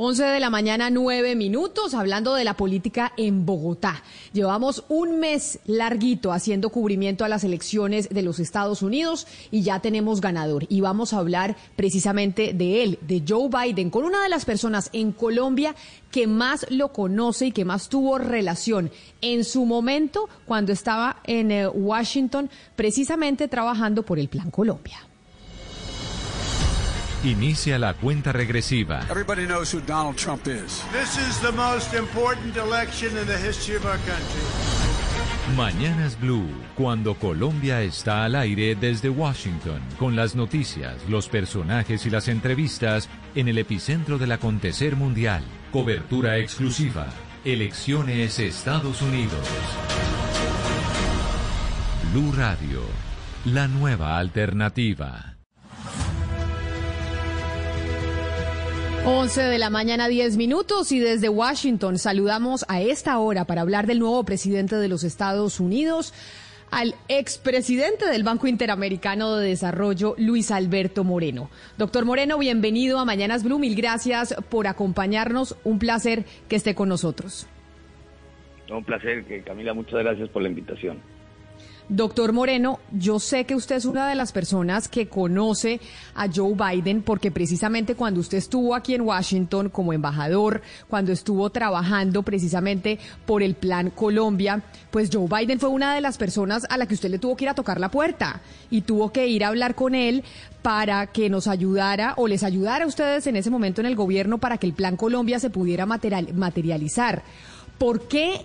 11 de la mañana, 9 minutos, hablando de la política en Bogotá. Llevamos un mes larguito haciendo cubrimiento a las elecciones de los Estados Unidos y ya tenemos ganador. Y vamos a hablar precisamente de él, de Joe Biden, con una de las personas en Colombia que más lo conoce y que más tuvo relación en su momento cuando estaba en eh, Washington, precisamente trabajando por el Plan Colombia. Inicia la cuenta regresiva. Everybody knows who Donald Trump is. This is the most important election in the history of our country. Mañanas Blue, cuando Colombia está al aire desde Washington, con las noticias, los personajes y las entrevistas en el epicentro del acontecer mundial. Cobertura exclusiva. Elecciones Estados Unidos. Blue Radio, la nueva alternativa. 11 de la mañana, 10 minutos y desde Washington saludamos a esta hora para hablar del nuevo presidente de los Estados Unidos, al expresidente del Banco Interamericano de Desarrollo, Luis Alberto Moreno. Doctor Moreno, bienvenido a Mañanas Blue. Mil gracias por acompañarnos. Un placer que esté con nosotros. Un placer, Camila. Muchas gracias por la invitación. Doctor Moreno, yo sé que usted es una de las personas que conoce a Joe Biden porque precisamente cuando usted estuvo aquí en Washington como embajador, cuando estuvo trabajando precisamente por el Plan Colombia, pues Joe Biden fue una de las personas a la que usted le tuvo que ir a tocar la puerta y tuvo que ir a hablar con él para que nos ayudara o les ayudara a ustedes en ese momento en el gobierno para que el Plan Colombia se pudiera materializar. ¿Por qué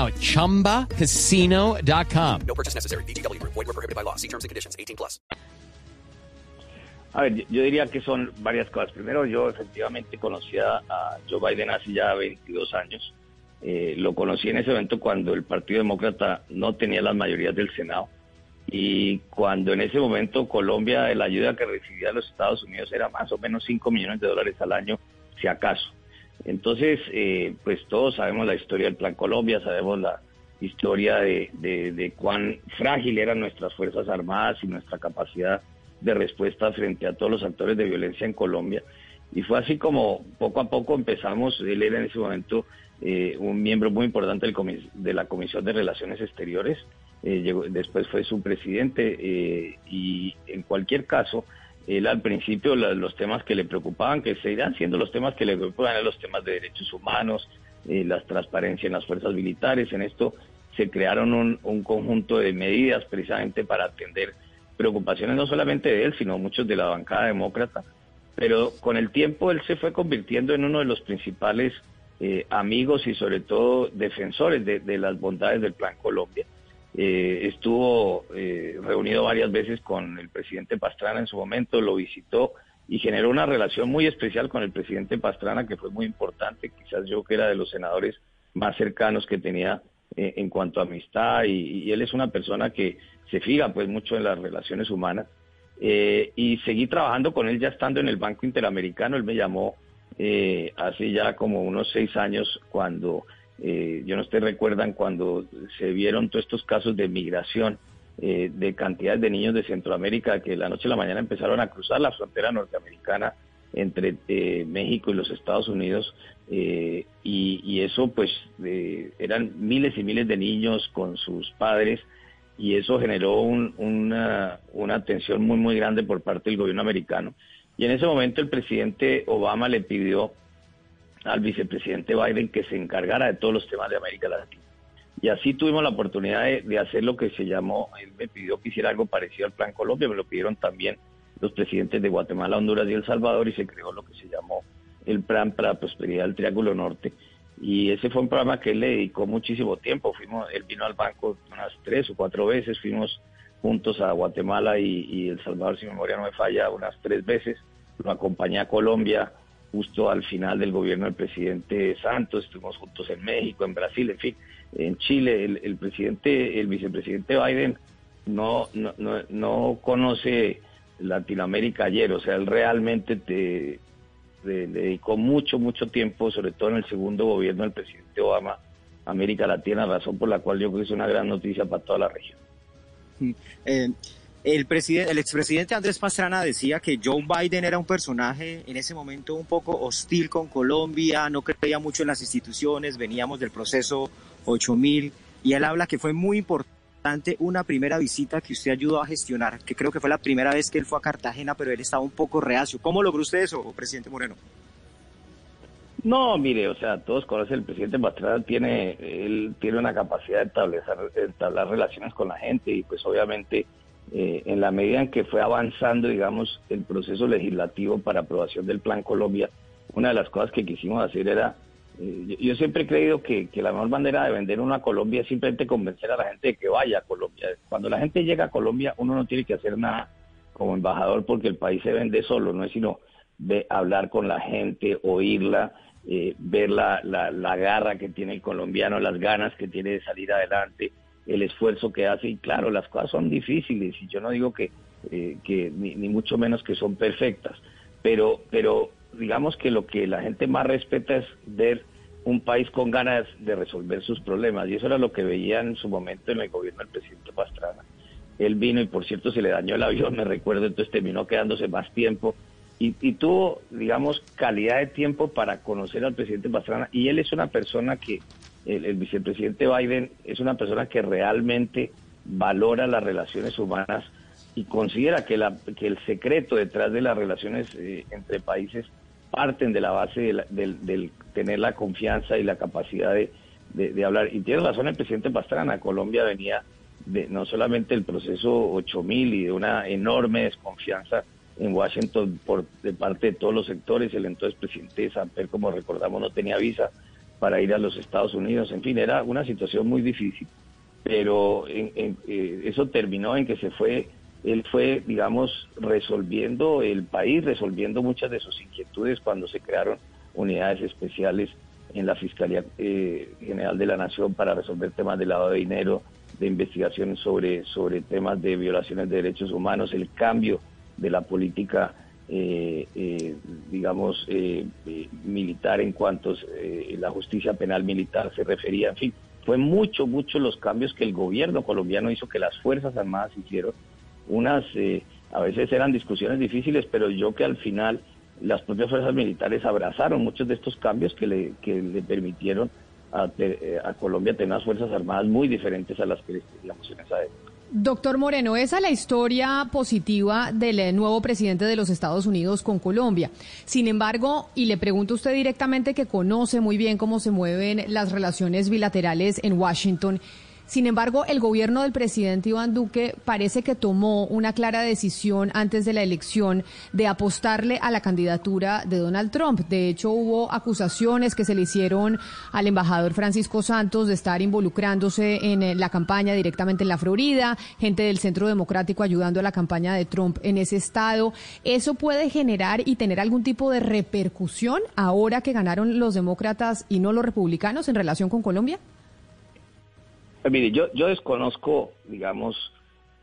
at ChumbaCasino.com. No purchase necessary. Void were prohibited by law. See terms and conditions. 18 plus. A ver, yo diría que son varias cosas. Primero, yo efectivamente conocía a Joe Biden hace ya 22 años. Eh, lo conocí en ese momento cuando el Partido Demócrata no tenía las mayorías del Senado y cuando en ese momento Colombia, la ayuda que recibía de los Estados Unidos era más o menos 5 millones de dólares al año, si acaso. Entonces, eh, pues todos sabemos la historia del Plan Colombia, sabemos la historia de, cuán frágil eran nuestras Fuerzas Armadas y nuestra capacidad de respuesta frente a todos los actores de violencia en Colombia. Y fue así como poco a poco empezamos, él era en ese momento eh, un miembro muy importante de la Comisión de Relaciones Exteriores, eh, después fue su presidente eh, y en cualquier caso, él al principio los temas que le preocupaban, que se siendo los temas que le preocupaban, los temas de derechos humanos, eh, la transparencia en las fuerzas militares, en esto se crearon un, un, conjunto de medidas precisamente para atender preocupaciones no solamente de él, sino muchos de la bancada demócrata, pero con el tiempo él se fue convirtiendo en uno de los principales amigos y sobre todo defensores de las bondades del Plan Colombia. Eh, estuvo eh, reunido varias veces con el presidente Pastrana en su momento, lo visitó y generó una relación muy especial con el presidente Pastrana que fue muy importante, quizás yo que era de los senadores más cercanos que tenía eh, en cuanto a amistad y, él es una persona que se fija pues mucho en las relaciones humanas. Y seguí trabajando con él ya estando en el Banco Interamericano, él me llamó hace ya como unos seis años cuando eh, yo no sé, recuerdan cuando se vieron todos estos casos de migración eh, de cantidades de niños de Centroamérica que la noche a la mañana empezaron a cruzar la frontera norteamericana entre eh, México y los Estados Unidos y, eso pues eran miles y miles de niños con sus padres y eso generó una, una tensión muy muy grande por parte del gobierno americano. Y en ese momento el presidente Obama le pidió al vicepresidente Biden que se encargara de todos los temas de América Latina. Y así tuvimos la oportunidad de, hacer lo que se llamó, él me pidió que hiciera algo parecido al Plan Colombia, me lo pidieron también los presidentes de Guatemala, Honduras y El Salvador y se creó lo que se llamó el Plan para la Prosperidad del Triángulo Norte. Y ese fue un programa que él le dedicó muchísimo tiempo. Fuimos, él vino al banco unas tres o cuatro veces, fuimos juntos a Guatemala y, y El Salvador, si memoria no me falla, unas tres veces. Lo acompañé a Colombia justo al final del gobierno del presidente Santos, estuvimos juntos en México, en Brasil, en fin, en Chile, el, presidente, el vicepresidente Biden no, no, no, conoce Latinoamérica ayer, o sea, él realmente te, dedicó mucho, mucho tiempo, sobre todo en el segundo gobierno del presidente Obama, América Latina, razón por la cual yo creo que es una gran noticia para toda la región. Eh, el, presidente, el expresidente Andrés Pastrana decía que Joe Biden era un personaje en ese momento un poco hostil con Colombia, no creía mucho en las instituciones, veníamos del proceso 8000 y él habla que fue muy importante una primera visita que usted ayudó a gestionar, que creo que fue la primera vez que él fue a Cartagena, pero él estaba un poco reacio. ¿Cómo logró usted eso, presidente Moreno? No, mire, o sea, todos conocen el presidente Pastrana tiene él tiene una capacidad de establecer entablar relaciones con la gente y pues obviamente eh, en la medida en que fue avanzando, digamos, el proceso legislativo para aprobación del Plan Colombia, una de las cosas que quisimos hacer era, eh, yo, siempre he creído que, la mejor manera de vender una Colombia es simplemente convencer a la gente de que vaya a Colombia. Cuando la gente llega a Colombia, uno no tiene que hacer nada como embajador porque el país se vende solo, no es sino de hablar con la gente, oírla, eh, ver la, la, la garra que tiene el colombiano, las ganas que tiene de salir adelante el esfuerzo que hace y claro, las cosas son difíciles y yo no digo que, eh, que ni, mucho menos que son perfectas, pero, pero digamos que lo que la gente más respeta es ver un país con ganas de resolver sus problemas y eso era lo que veía en su momento en el gobierno del presidente Pastrana. Él vino y por cierto se le dañó el avión, me recuerdo, entonces terminó quedándose más tiempo y tuvo, digamos, calidad de tiempo para conocer al presidente Pastrana y él es una persona que el, vicepresidente Biden es una persona que realmente valora las relaciones humanas y considera que, la, que el secreto detrás de las relaciones eh, entre países parten de la base del, tener la confianza y la capacidad de, de, hablar. Y tiene razón el presidente Pastrana, Colombia venía de no solamente el proceso 8000 y de una enorme desconfianza en Washington por de parte de todos los sectores, el entonces presidente Samper, como recordamos, no tenía visa, para ir a los Estados Unidos. En fin, era una situación muy difícil, pero eh, eso terminó en que se fue, él fue, digamos, resolviendo el país, resolviendo muchas de sus inquietudes cuando se crearon unidades especiales en la Fiscalía eh, General de la Nación para resolver temas de lavado de dinero, de investigaciones sobre, sobre temas de violaciones de derechos humanos, el cambio de la política eh, eh, digamos, eh, militar en cuanto la justicia penal militar se refería. En fin, fue mucho, mucho los cambios que el gobierno colombiano hizo, que las Fuerzas Armadas hicieron. Unas, a veces eran discusiones difíciles, pero yo que al final las propias fuerzas militares abrazaron muchos de estos cambios que le, que le permitieron a, a Colombia tener unas Fuerzas Armadas muy diferentes a las que teníamos en esa época. Doctor Moreno, esa es la historia positiva del eh, nuevo presidente de los Estados Unidos con Colombia. Sin embargo, y le pregunto a usted directamente que conoce muy bien cómo se mueven las relaciones bilaterales en Washington, sin embargo, el gobierno del presidente Iván Duque parece que tomó una clara decisión antes de la elección de apostarle a la candidatura de Donald Trump. De hecho, hubo acusaciones que se le hicieron al embajador Francisco Santos de estar involucrándose en eh, la campaña directamente en la Florida, gente del Centro Democrático ayudando a la campaña de Trump en ese estado. ¿Eso puede generar y tener algún tipo de repercusión ahora que ganaron los demócratas y no los republicanos en relación con Colombia? Pues mire, yo, yo desconozco, digamos,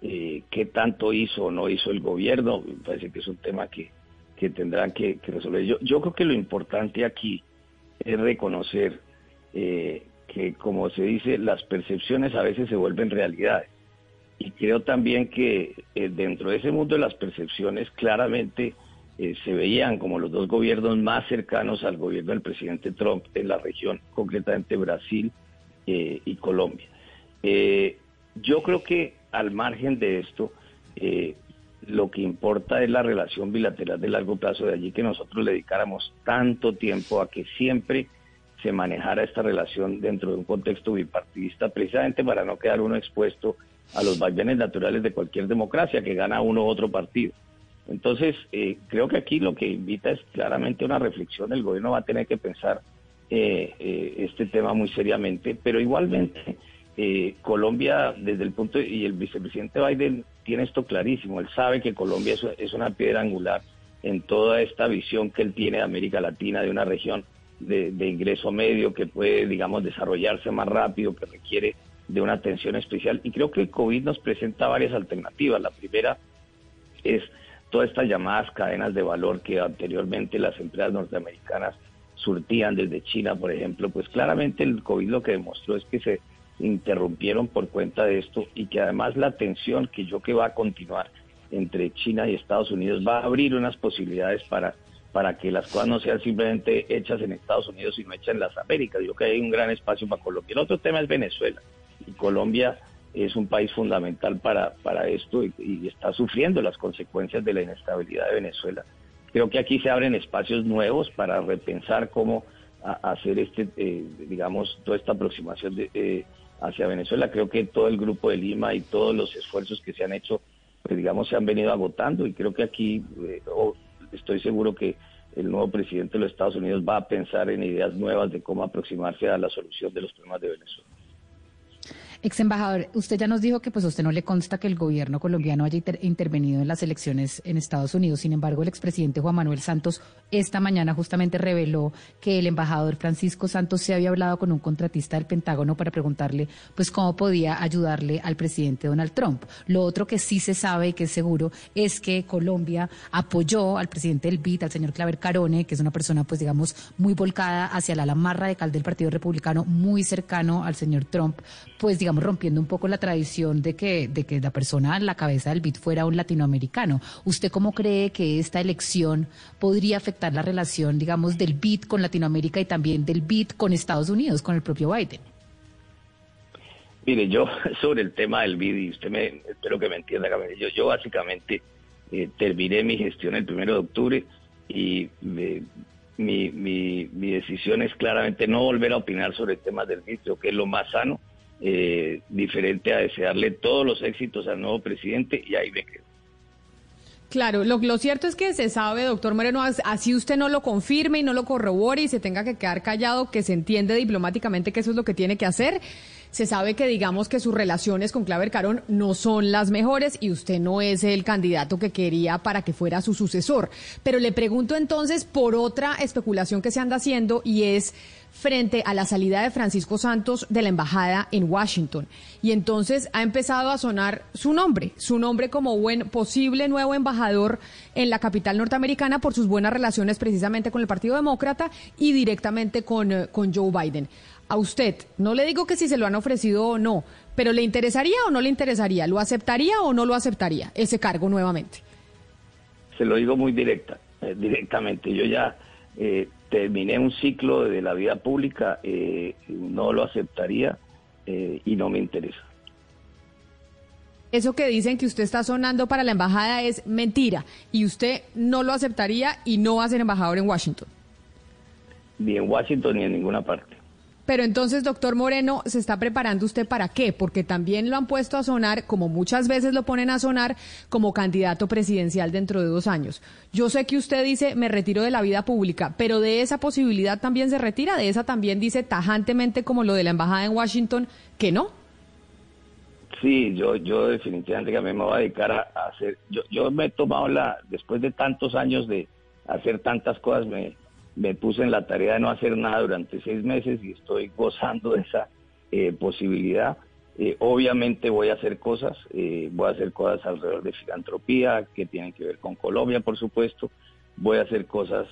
eh, qué tanto hizo o no hizo el gobierno. Me parece que es un tema que, que tendrán que, resolver. Yo, yo creo que lo importante aquí es reconocer eh, que, como se dice, las percepciones a veces se vuelven realidades. Y creo también que eh, dentro de ese mundo de las percepciones claramente se veían como los dos gobiernos más cercanos al gobierno del presidente Trump en la región, concretamente Brasil y Colombia. Eh, yo creo que al margen de esto, eh, lo que importa es la relación bilateral de largo plazo, de allí que nosotros le dedicáramos tanto tiempo a que siempre se manejara esta relación dentro de un contexto bipartidista, precisamente para no quedar uno expuesto a los vaivenes naturales de cualquier democracia que gana uno u otro partido. Entonces, eh, creo que aquí lo que invita es claramente una reflexión. El gobierno va a tener que pensar eh, eh, este tema muy seriamente, pero igualmente Colombia, desde el punto, y el vicepresidente Biden tiene esto clarísimo, él sabe que Colombia es, una piedra angular en toda esta visión que él tiene de América Latina, de una región de, de ingreso medio que puede, digamos, desarrollarse más rápido, que requiere de una atención especial. Y creo que el COVID nos presenta varias alternativas. La primera es todas estas llamadas cadenas de valor que anteriormente las empresas norteamericanas surtían desde China, por ejemplo, pues claramente el COVID lo que demostró es que se interrumpieron por cuenta de esto y que además la tensión que yo que va a continuar entre China y Estados Unidos va a abrir unas posibilidades para, para que las cosas no sean simplemente hechas en Estados Unidos, sino hechas en las Américas. Yo que hay un gran espacio para Colombia. El otro tema es Venezuela. Y Colombia es un país fundamental para, para esto y, está sufriendo las consecuencias de la inestabilidad de Venezuela. Creo que aquí se abren espacios nuevos para repensar cómo hacer este, eh, digamos, toda esta aproximación de, eh, hacia Venezuela. Creo que todo el grupo de Lima y todos los esfuerzos que se han hecho, pues digamos, se han venido agotando y creo que aquí eh, estoy seguro que el nuevo presidente de los Estados Unidos va a pensar en ideas nuevas de cómo aproximarse a la solución de los problemas de Venezuela. Ex embajador, usted ya nos dijo que pues usted no le consta que el gobierno colombiano haya intervenido en las elecciones en Estados Unidos. Sin embargo, el expresidente Juan Manuel Santos esta mañana justamente reveló que el embajador Francisco Santos se había hablado con un contratista del Pentágono para preguntarle pues cómo podía ayudarle al presidente Donald Trump. Lo otro que sí se sabe y que es seguro es que Colombia apoyó al presidente del BID, al señor Claver Carone, que es una persona pues digamos muy volcada hacia la ala más radical del Partido Republicano, muy cercano al señor Trump, pues digamos digamos, rompiendo un poco la tradición de que, de que la persona a la cabeza del BID fuera un latinoamericano. ¿Usted cómo cree que esta elección podría afectar la relación, digamos, del BID con Latinoamérica y también del BID con Estados Unidos, con el propio Biden? Mire, yo sobre el tema del BID, y usted me, espero que me entienda, yo, yo básicamente eh, terminé mi gestión el primero de octubre y mi, mi, mi, decisión es claramente no volver a opinar sobre el tema del BID, creo que es lo más sano eh, diferente a desearle todos los éxitos al nuevo presidente y ahí me quedo. Claro, lo, lo, cierto es que se sabe, doctor Moreno, así usted no lo confirme y no lo corrobore y se tenga que quedar callado, que se entiende diplomáticamente que eso es lo que tiene que hacer. Se sabe que digamos que sus relaciones con Claver Carón no son las mejores y usted no es el candidato que quería para que fuera su sucesor. Pero le pregunto entonces por otra especulación que se anda haciendo y es frente a la salida de Francisco Santos de la embajada en Washington. Y entonces ha empezado a sonar su nombre, su nombre como buen posible nuevo embajador en la capital norteamericana por sus buenas relaciones precisamente con el Partido Demócrata y directamente con, eh, con Joe Biden. A usted, no le digo que si se lo han ofrecido o no, pero ¿le interesaría o no le interesaría? ¿Lo aceptaría o no lo aceptaría ese cargo nuevamente? Se lo digo muy directa, eh, directamente. Yo ya eh, terminé un ciclo de la vida pública, eh, no lo aceptaría eh, y no me interesa. Eso que dicen que usted está sonando para la embajada es mentira y usted no lo aceptaría y no va a ser embajador en Washington. Ni en Washington ni en ninguna parte. Pero entonces, doctor Moreno, ¿se está preparando usted para qué? Porque también lo han puesto a sonar, como muchas veces lo ponen a sonar, como candidato presidencial dentro de dos años. Yo sé que usted dice, me retiro de la vida pública, pero de esa posibilidad también se retira, de esa también dice tajantemente, como lo de la embajada en Washington, que no. Sí, yo, yo definitivamente que me voy a dedicar a, hacer, yo, yo me he tomado la, después de tantos años de hacer tantas cosas, me, me puse en la tarea de no hacer nada durante seis meses y estoy gozando de esa eh, posibilidad. Eh, obviamente voy a hacer cosas, eh, voy a hacer cosas alrededor de filantropía que tienen que ver con Colombia, por supuesto. Voy a hacer cosas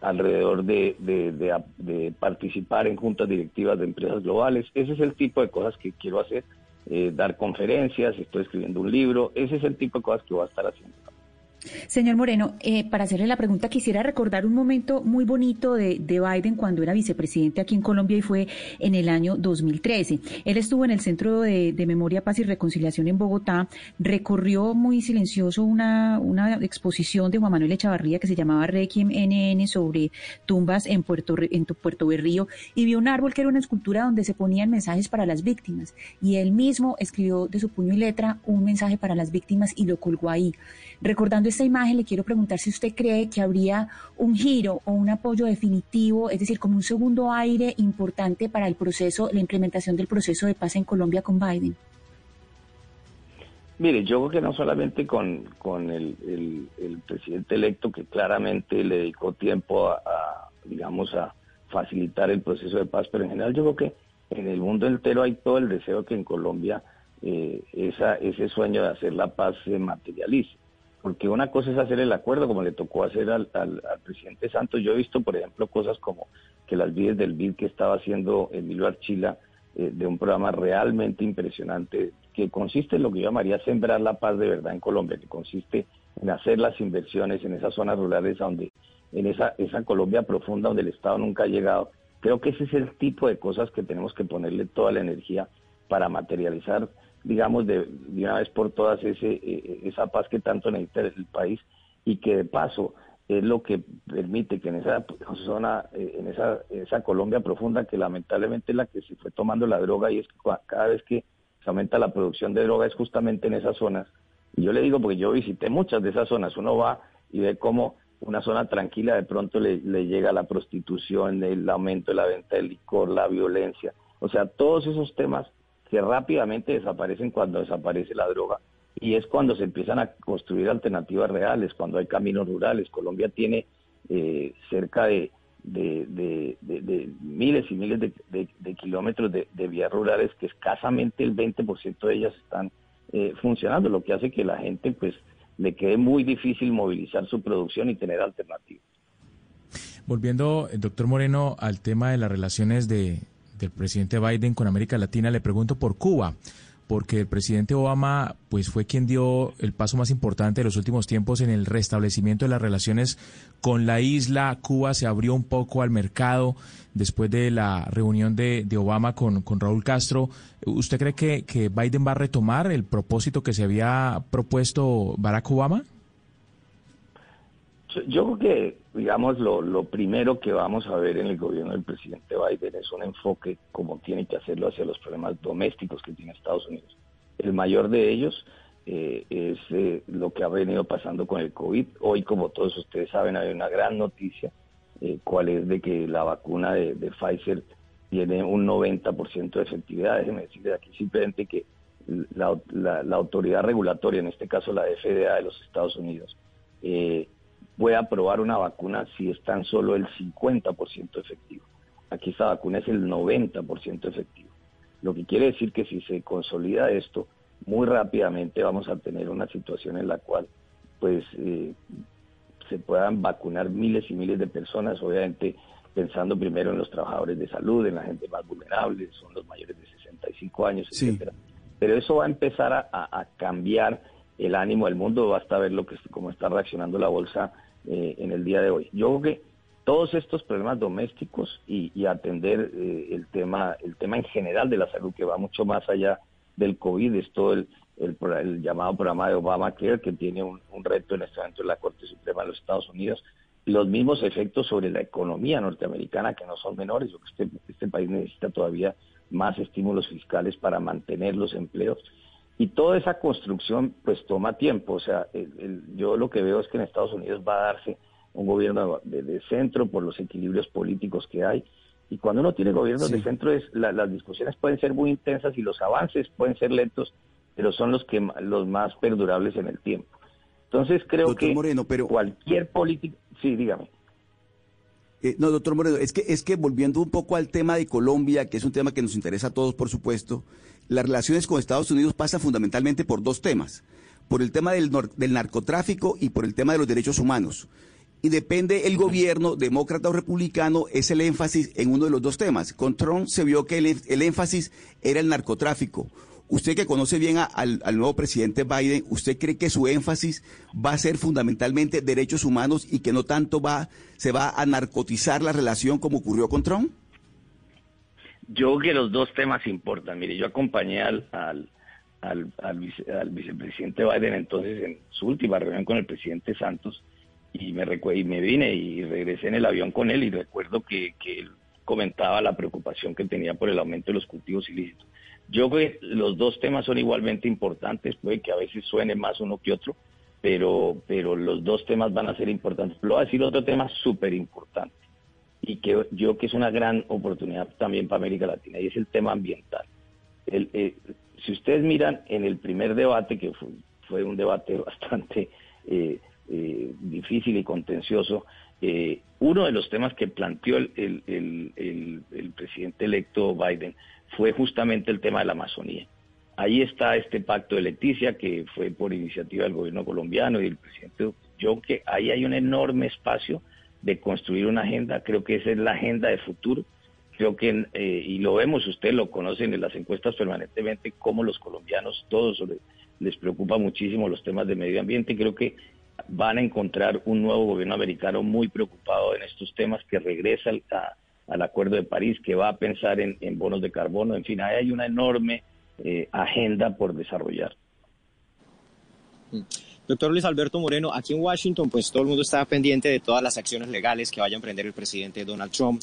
alrededor de, de, participar en juntas directivas de empresas globales. Ese es el tipo de cosas que quiero hacer. dar conferencias, estoy escribiendo un libro. Ese es el tipo de cosas que voy a estar haciendo. Señor Moreno, eh, para hacerle la pregunta, quisiera recordar un momento muy bonito de, Biden cuando era vicepresidente aquí en Colombia y fue en el año 2013. Él estuvo en el Centro de, Memoria, Paz y Reconciliación en Bogotá, recorrió muy silencioso una, una exposición de Juan Manuel Echavarría que se llamaba Requiem NN sobre tumbas en Puerto, en Puerto Berrío y vio un árbol que era una escultura donde se ponían mensajes para las víctimas y él mismo escribió de su puño y letra un mensaje para las víctimas y lo colgó ahí. Recordando esta imagen, le quiero preguntar si usted cree que habría un giro o un apoyo definitivo, es decir, como un segundo aire importante para el proceso, la implementación del proceso de paz en Colombia con Biden. Mire, yo creo que no solamente con, el, presidente electo que claramente le dedicó tiempo a, digamos, a facilitar el proceso de paz, pero en general yo creo que en el mundo entero hay todo el deseo que en Colombia eh, esa, ese sueño de hacer la paz se materialice porque una cosa es hacer el acuerdo, como le tocó hacer al, presidente Santos. Yo he visto, por ejemplo, cosas como que las vides del BID que estaba haciendo Emilio Archila, eh, de un programa realmente impresionante, que consiste en lo que yo llamaría sembrar la paz de verdad en Colombia, que consiste en hacer las inversiones en esas zonas rurales donde, en esa, esa Colombia profunda donde el Estado nunca ha llegado. Creo que ese es el tipo de cosas que tenemos que ponerle toda la energía para materializar digamos, de, una vez por todas ese, e, e, esa paz que tanto necesita el país y que de paso es lo que permite que en esa zona, eh, en esa, esa Colombia profunda, que lamentablemente es la que se fue tomando la droga y es que cada vez que se aumenta la producción de droga es justamente en esas zonas. Y yo le digo porque yo visité muchas de esas zonas, uno va y ve cómo una zona tranquila de pronto le, le llega la prostitución, el aumento de la venta de licor, la violencia. O sea, todos esos temas que rápidamente desaparecen cuando desaparece la droga y es cuando se empiezan a construir alternativas reales, cuando hay caminos rurales. Colombia tiene eh, cerca de, miles y miles de, kilómetros de, vías rurales que escasamente el 20% de ellas están eh, funcionando, lo que hace que la gente pues le quede muy difícil movilizar su producción y tener alternativas. Volviendo, eh, doctor Moreno, al tema de las relaciones de, del presidente Biden con América Latina, le pregunto por Cuba, porque el presidente Obama pues fue quien dio el paso más importante de los últimos tiempos en el restablecimiento de las relaciones con la isla. Cuba se abrió un poco al mercado después de la reunión de, Obama con, con, Raúl Castro. ¿Usted cree que, que Biden va a retomar el propósito que se había propuesto Barack Obama? Yo creo que, digamos, lo, primero que vamos a ver en el gobierno del presidente Biden es un enfoque como tiene que hacerlo hacia los problemas domésticos que tiene Estados Unidos. El mayor de ellos eh, es eh, lo que ha venido pasando con el COVID. Hoy, como todos ustedes saben, hay una gran noticia, eh, cuál es de que la vacuna de, Pfizer tiene un 90% de efectividad. Déjenme decirles aquí simplemente que la, la, autoridad regulatoria, en este caso la FDA de los Estados Unidos, eh, puede aprobar una vacuna si es tan solo el 50% efectivo. Aquí esta vacuna es el 90% efectivo. Lo que quiere decir que si se consolida esto, muy rápidamente vamos a tener una situación en la cual pues eh, se puedan vacunar miles y miles de personas, obviamente pensando primero en los trabajadores de salud, en la gente más vulnerable, son los mayores de 65 años, etcétera. Pero eso va a empezar a, a cambiar el ánimo del mundo, basta ver lo que cómo está reaccionando la bolsa eh, en el día de hoy. Yo creo que todos estos problemas domésticos y, atender eh, el tema el tema en general de la salud que va mucho más allá del COVID, es todo el, el, llamado programa de Obamacare que tiene un, reto en este momento en la Corte Suprema de los Estados Unidos, los mismos efectos sobre la economía norteamericana que no son menores, yo que este, este país necesita todavía más estímulos fiscales para mantener los empleos y toda esa construcción pues toma tiempo. O sea, yo lo que veo es que en Estados Unidos va a darse un gobierno de, centro por los equilibrios políticos que hay. Y cuando uno tiene gobiernos de centro, es, las discusiones pueden ser muy intensas y los avances pueden ser lentos, pero son los, que, los más perdurables en el tiempo. Entonces creo que Moreno, pero... cualquier político... Sí, dígame. Eh, no, doctor Moreno, es que, es que volviendo un poco al tema de Colombia, que es un tema que nos interesa a todos, por supuesto, las relaciones con Estados Unidos pasan fundamentalmente por dos temas, por el tema del, del narcotráfico y por el tema de los derechos humanos. Y depende el gobierno, demócrata o republicano, es el énfasis en uno de los dos temas. Con Trump se vio que el, énfasis era el narcotráfico. Usted que conoce bien al, nuevo presidente Biden, ¿usted cree que su énfasis va a ser fundamentalmente derechos humanos y que no tanto va se va a narcotizar la relación como ocurrió con Trump? Yo creo que los dos temas importan. Mire, yo acompañé al, al, al, vicepresidente Biden entonces en su última reunión con el presidente Santos y me, y me vine y regresé en el avión con él y recuerdo que, que él comentaba la preocupación que tenía por el aumento de los cultivos ilícitos. Yo creo que los dos temas son igualmente importantes, puede que a veces suene más uno que otro, pero, pero los dos temas van a ser importantes. Lo voy a decir otro tema súper importante y que yo que es una gran oportunidad también para América Latina y es el tema ambiental. Eh, si ustedes miran en el primer debate, que fue, un debate bastante eh, eh, difícil y contencioso, uno de los temas que planteó el, el, presidente electo Biden fue justamente el tema de la Amazonía. Ahí está este pacto de Leticia que fue por iniciativa del gobierno colombiano y del presidente. Yo que ahí hay un enorme espacio de construir una agenda, creo que esa es la agenda de futuro. Creo que, eh, y lo vemos, ustedes lo conocen en las encuestas permanentemente, como los colombianos, todos les, preocupa muchísimo los temas de medio ambiente. Creo que van a encontrar un nuevo gobierno americano muy preocupado en estos temas, que regresa al, Acuerdo de París, que va a pensar en, bonos de carbono. En fin, ahí hay una enorme eh, agenda por desarrollar. Mm. Doctor Luis Alberto Moreno, aquí en Washington, pues todo el mundo está pendiente de todas las acciones legales que vaya a emprender el presidente Donald Trump.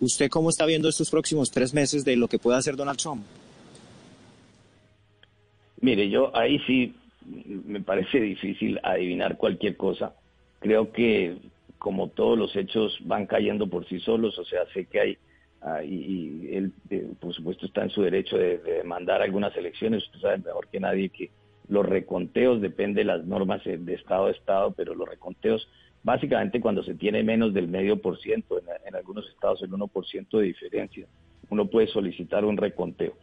¿Usted cómo está viendo estos próximos tres meses de lo que puede hacer Donald Trump? Mire, yo ahí sí me parece difícil adivinar cualquier cosa. Creo que como todos los hechos van cayendo por sí solos, o sea, sé que hay, y él eh, por supuesto está en su derecho de, de demandar algunas elecciones, usted sabe mejor que nadie que los reconteos depende de las normas de estado a estado, pero los reconteos básicamente cuando se tiene menos del medio por ciento, en, algunos estados el 1% de diferencia, uno puede solicitar un reconteo.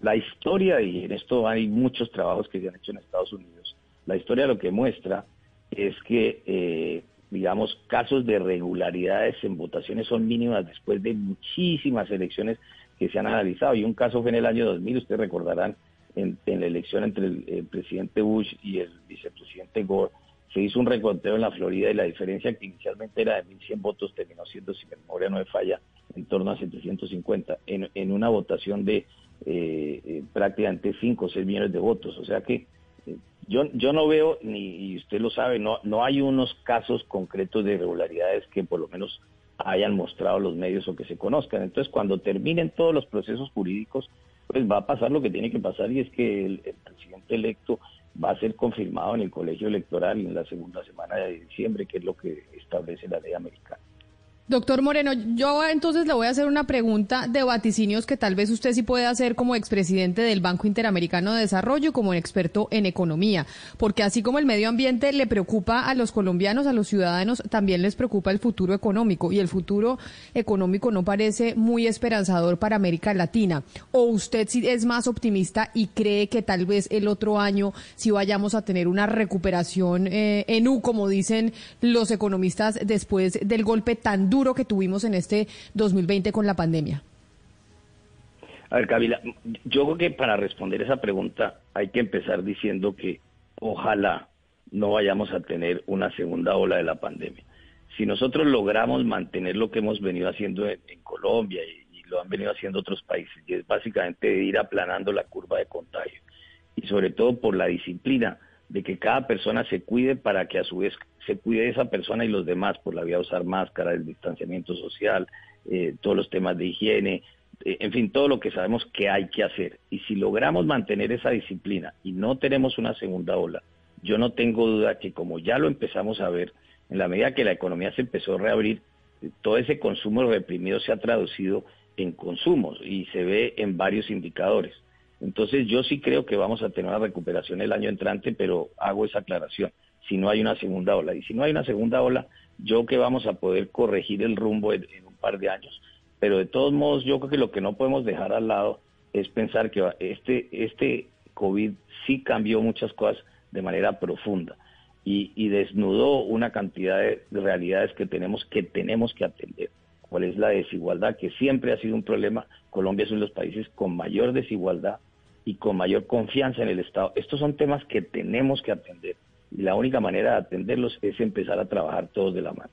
La historia, y en esto hay muchos trabajos que se han hecho en Estados Unidos, la historia lo que muestra es que, eh, digamos, casos de irregularidades en votaciones son mínimas después de muchísimas elecciones que se han analizado. Y un caso fue en el año 2000, ustedes recordarán, en, la elección entre el, presidente Bush y el vicepresidente Gore, se hizo un reconteo en la Florida y la diferencia que inicialmente era de 1.100 votos terminó siendo, si mi memoria no me falla, en torno a 750, en, en una votación de eh, eh, prácticamente 5 o 6 millones de votos. O sea que eh, yo, yo no veo, ni y usted lo sabe, no, no hay unos casos concretos de irregularidades que por lo menos hayan mostrado los medios o que se conozcan. Entonces, cuando terminen todos los procesos jurídicos, pues va a pasar lo que tiene que pasar y es que el, presidente electo va a ser confirmado en el colegio electoral en la segunda semana de diciembre, que es lo que establece la ley americana. Doctor Moreno, yo entonces le voy a hacer una pregunta de vaticinios que tal vez usted sí puede hacer como expresidente del Banco Interamericano de Desarrollo, como experto en economía, porque así como el medio ambiente le preocupa a los colombianos, a los ciudadanos, también les preocupa el futuro económico y el futuro económico no parece muy esperanzador para América Latina. ¿O usted sí es más optimista y cree que tal vez el otro año sí vayamos a tener una recuperación eh, en U, como dicen los economistas, después del golpe tan duro? Duro que tuvimos en este 2020 con la pandemia? A ver, Camila, yo creo que para responder esa pregunta hay que empezar diciendo que ojalá no vayamos a tener una segunda ola de la pandemia. Si nosotros logramos mantener lo que hemos venido haciendo en, Colombia y, lo han venido haciendo otros países, y es básicamente ir aplanando la curva de contagio, y sobre todo por la disciplina de que cada persona se cuide para que a su vez se cuide esa persona y los demás por la vía de usar máscara, el distanciamiento social, eh, todos los temas de higiene, eh, en fin, todo lo que sabemos que hay que hacer. Y si logramos mantener esa disciplina y no tenemos una segunda ola, yo no tengo duda que como ya lo empezamos a ver, en la medida que la economía se empezó a reabrir, todo ese consumo reprimido se ha traducido en consumos y se ve en varios indicadores. Entonces yo sí creo que vamos a tener una recuperación el año entrante, pero hago esa aclaración si no hay una segunda ola. Y si no hay una segunda ola, yo que vamos a poder corregir el rumbo en, un par de años. Pero de todos modos, yo creo que lo que no podemos dejar al lado es pensar que este, este COVID sí cambió muchas cosas de manera profunda y, desnudó una cantidad de realidades que tenemos que tenemos que atender. ¿Cuál es la desigualdad? Que siempre ha sido un problema. Colombia es uno de los países con mayor desigualdad y con mayor confianza en el Estado. Estos son temas que tenemos que atender y la única manera de atenderlos es empezar a trabajar todos de la mano.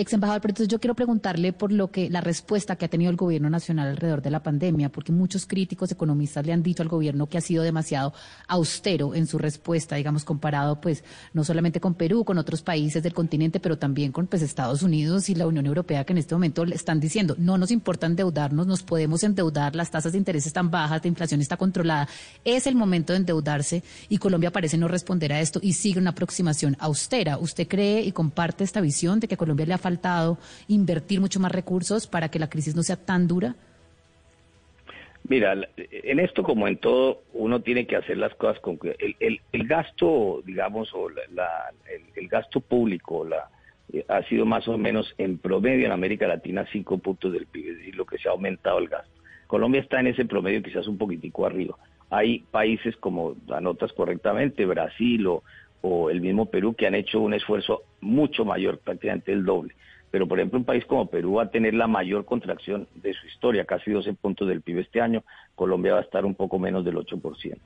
Ex embajador, pero entonces yo quiero preguntarle por lo que la respuesta que ha tenido el gobierno nacional alrededor de la pandemia, porque muchos críticos economistas le han dicho al gobierno que ha sido demasiado austero en su respuesta, digamos, comparado pues no solamente con Perú, con otros países del continente, pero también con pues Estados Unidos y la Unión Europea que en este momento le están diciendo, no nos importa endeudarnos, nos podemos endeudar, las tasas de interés están bajas, la inflación está controlada, es el momento de endeudarse y Colombia parece no responder a esto y sigue una aproximación austera. ¿Usted cree y comparte esta visión de que Colombia le ha invertir mucho más recursos para que la crisis no sea tan dura? Mira, en esto como en todo, uno tiene que hacer las cosas con que el, el, gasto, digamos, o la, el, gasto público la, eh, ha sido más o menos en promedio en América Latina cinco puntos del PIB, es decir, lo que se ha aumentado el gasto. Colombia está en ese promedio quizás un poquitico arriba. Hay países como anotas correctamente, Brasil o, o el mismo Perú, que han hecho un esfuerzo mucho mayor, prácticamente el doble. Pero, por ejemplo, un país como Perú va a tener la mayor contracción de su historia, casi 12 puntos del PIB este año. Colombia va a estar un poco menos del 8%.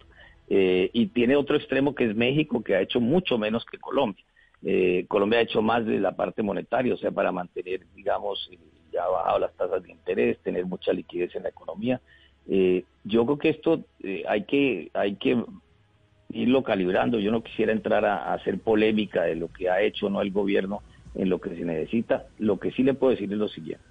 Eh, y tiene otro extremo que es México, que ha hecho mucho menos que Colombia. Eh, Colombia ha hecho más de la parte monetaria, o sea, para mantener, digamos, ya ha bajado las tasas de interés, tener mucha liquidez en la economía. Eh, yo creo que esto hay que hay que irlo calibrando. Yo no quisiera entrar a, hacer polémica de lo que ha hecho o no el gobierno en lo que se necesita. Lo que sí le puedo decir es lo siguiente,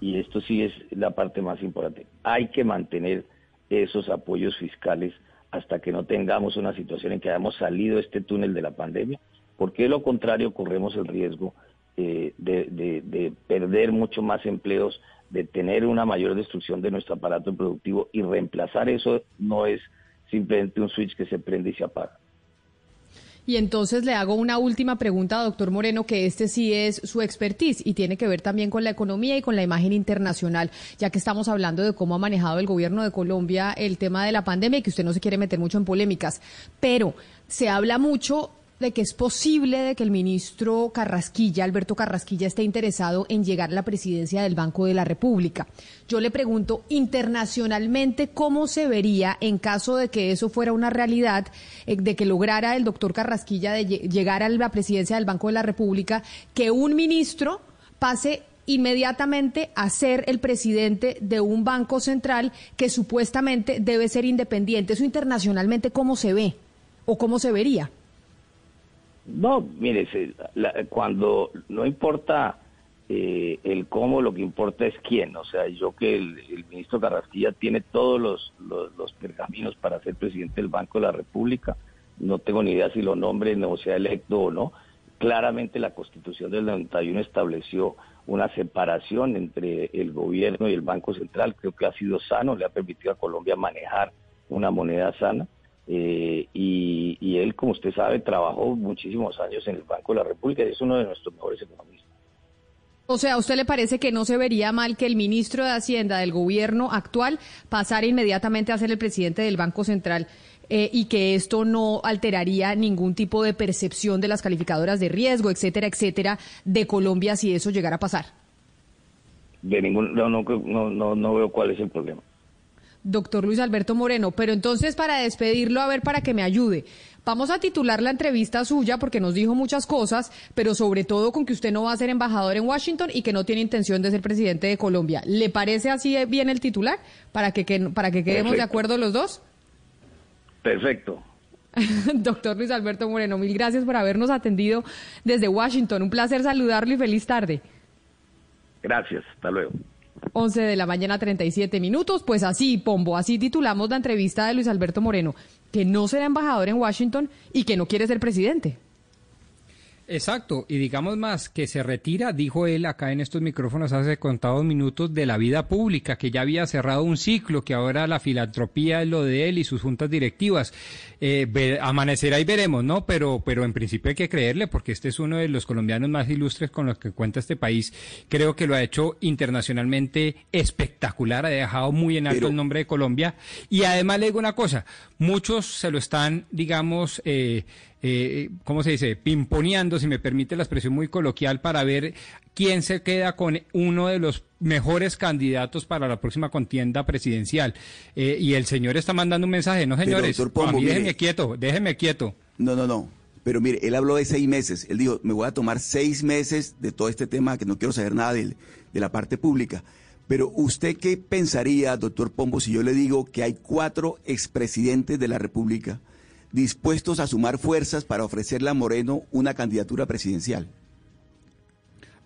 y esto sí es la parte más importante. Hay que mantener esos apoyos fiscales hasta que no tengamos una situación en que hayamos salido este túnel de la pandemia, porque de lo contrario corremos el riesgo eh, de, de perder mucho más empleos, de tener una mayor destrucción de nuestro aparato productivo y reemplazar eso no es simplemente un switch que se prende y se apaga. Y entonces le hago una última pregunta, doctor Moreno, que este sí es su expertise y tiene que ver también con la economía y con la imagen internacional, ya que estamos hablando de cómo ha manejado el gobierno de Colombia el tema de la pandemia y que usted no se quiere meter mucho en polémicas. Pero se habla mucho de que es posible de que el ministro Carrasquilla, Alberto Carrasquilla, esté interesado en llegar a la presidencia del Banco de la República. Yo le pregunto, internacionalmente, ¿cómo se vería en caso de que eso fuera una realidad, eh, de que lograra el doctor Carrasquilla llegar a la presidencia del Banco de la República, que un ministro pase inmediatamente a ser el presidente de un banco central que supuestamente debe ser independiente. Eso internacionalmente, ¿cómo se ve o cómo se vería? No, mire, cuando no importa eh, el cómo, lo que importa es quién. O sea, yo que el, ministro Carrasquilla tiene todos los, los, pergaminos para ser presidente del Banco de la República, no tengo ni idea si lo nombre o sea electo o no. Claramente la Constitución del 91 estableció una separación entre el gobierno y el Banco Central. Creo que ha sido sano, le ha permitido a Colombia manejar una moneda sana. Eh, y, él, como usted sabe, trabajó muchísimos años en el Banco de la República y es uno de nuestros mejores economistas. O sea, ¿a usted le parece que no se vería mal que el ministro de Hacienda del gobierno actual pasara inmediatamente a ser el presidente del Banco Central eh, y que esto no alteraría ningún tipo de percepción de las calificadoras de riesgo, etcétera, etcétera, de Colombia si eso llegara a pasar? De ningún, no, no, no veo cuál es el problema doctor Luis Alberto Moreno. Pero entonces, para despedirlo, a ver, para que me ayude, vamos a titular la entrevista suya porque nos dijo muchas cosas, pero sobre todo con que usted no va a ser embajador en Washington y que no tiene intención de ser presidente de Colombia. ¿Le parece así bien el titular? Para que, para que quedemos de acuerdo los dos. Perfecto. Doctor Luis Alberto Moreno, mil gracias por habernos atendido desde Washington. Un placer saludarlo y feliz tarde. Gracias, hasta luego. 11 de la mañana, 37 minutos. Pues así, Pombo, así titulamos la entrevista de Luis Alberto Moreno, que no será embajador en Washington y que no quiere ser presidente. Exacto, y digamos más, que se retira, dijo él acá en estos micrófonos hace contados minutos, de la vida pública, que ya había cerrado un ciclo, que ahora la filantropía es lo de él y sus juntas directivas. Eh, amanecerá y veremos, ¿no? Pero, pero en principio hay que creerle, porque este es uno de los colombianos más ilustres con los que cuenta este país. Creo que lo ha hecho internacionalmente espectacular, ha dejado muy en alto el nombre de Colombia. Y además le digo una cosa, muchos se lo están, digamos, eh, eh, ¿cómo se dice? Pimponeando, si me permite la expresión muy coloquial, para ver quién se queda con uno de los mejores candidatos para la próxima contienda presidencial. Eh, y el señor está mandando un mensaje, no señores, a mí déjeme quieto, déjeme quieto. No, no, no. Pero mire, él habló de seis meses. Él dijo, me voy a tomar seis meses de todo este tema, que no quiero saber nada de, de la parte pública. Pero usted qué pensaría, doctor Pombo, si yo le digo que hay cuatro expresidentes de la República dispuestos a sumar fuerzas para ofrecerle a Moreno una candidatura presidencial?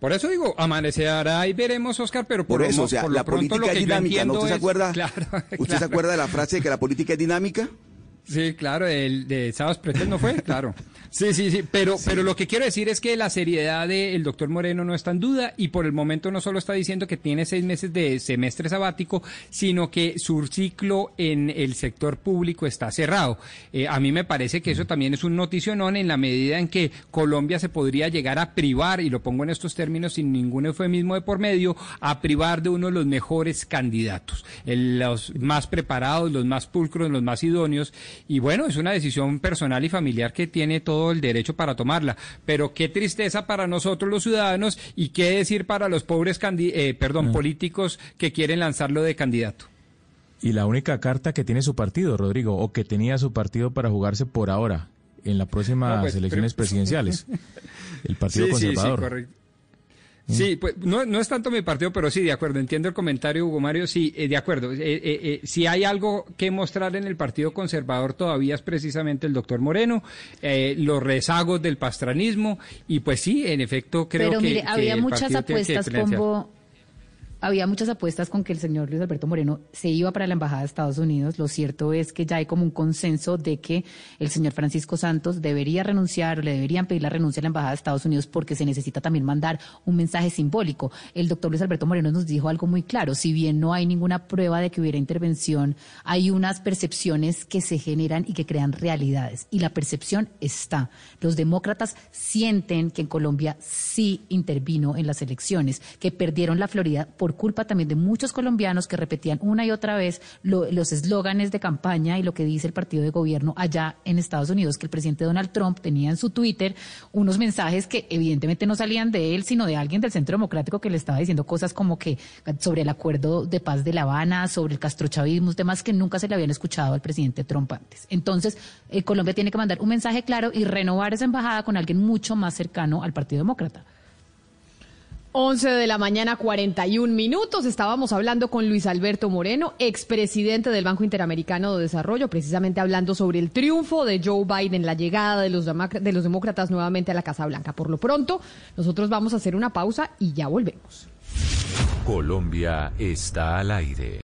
Por eso digo, amanecerá y veremos, Oscar, pero por, eso, o sea, la política es dinámica, ¿no? ¿Usted, se acuerda, ¿Usted se acuerda de la frase de que la política es dinámica? Sí, claro, el de Sábados Pretel no fue, claro. Sí, sí, sí, pero, pero lo que quiero decir es que la seriedad del doctor Moreno no está en duda y por el momento no solo está diciendo que tiene seis meses de semestre sabático, sino que su ciclo en el sector público está cerrado. Eh, a mí me parece que eso también es un noticionón en la medida en que Colombia se podría llegar a privar, y lo pongo en estos términos sin ningún eufemismo de por medio, a privar de uno de los mejores candidatos, los más preparados, los más pulcros, los más idóneos. Y bueno, es una decisión personal y familiar que tiene todo el derecho para tomarla. Pero qué tristeza para nosotros los ciudadanos y qué decir para los pobres eh, perdón, mm. políticos que quieren lanzarlo de candidato. Y la única carta que tiene su partido, Rodrigo, o que tenía su partido para jugarse por ahora en las próximas pues, elecciones presidenciales. El Partido Conservador. Sí, pues no, no es tanto mi partido, pero sí, de acuerdo. Entiendo el comentario, Hugo Mario. Sí, eh, de acuerdo. Eh, eh, si hay algo que mostrar en el Partido Conservador todavía es precisamente el doctor Moreno, los rezagos del pastranismo. Y pues sí, en efecto, creo pero, que. Mire, había muchas apuestas, como había muchas apuestas con que el señor Luis Alberto Moreno se iba para la Embajada de Estados Unidos. Lo cierto es que ya hay como un consenso de que el señor Francisco Santos debería renunciar o le deberían pedir la renuncia a la Embajada de Estados Unidos porque se necesita también mandar un mensaje simbólico. El doctor Luis Alberto Moreno nos dijo algo muy claro. Si bien no hay ninguna prueba de que hubiera intervención, hay unas percepciones que se generan y que crean realidades. Y la percepción está. Los demócratas sienten que en Colombia sí intervino en las elecciones, que perdieron la Florida por culpa también de muchos colombianos que repetían una y otra vez los eslóganes de campaña y lo que dice el partido de gobierno allá en Estados Unidos, que el presidente Donald Trump tenía en su Twitter unos mensajes que evidentemente no salían de él, sino de alguien del Centro Democrático que le estaba diciendo cosas como que sobre el acuerdo de paz de La Habana, sobre el castrochavismo, temas que nunca se le habían escuchado al presidente Trump antes. Entonces, eh, Colombia tiene que mandar un mensaje claro y renovar esa embajada con alguien mucho más cercano al Partido Demócrata. 11 de la mañana, 41 minutos. Estábamos hablando con Luis Alberto Moreno, expresidente del Banco Interamericano de Desarrollo, precisamente hablando sobre el triunfo de Joe Biden, la llegada de los, de los demócratas nuevamente a la Casa Blanca. Por lo pronto, nosotros vamos a hacer una pausa y ya volvemos. Colombia está al aire.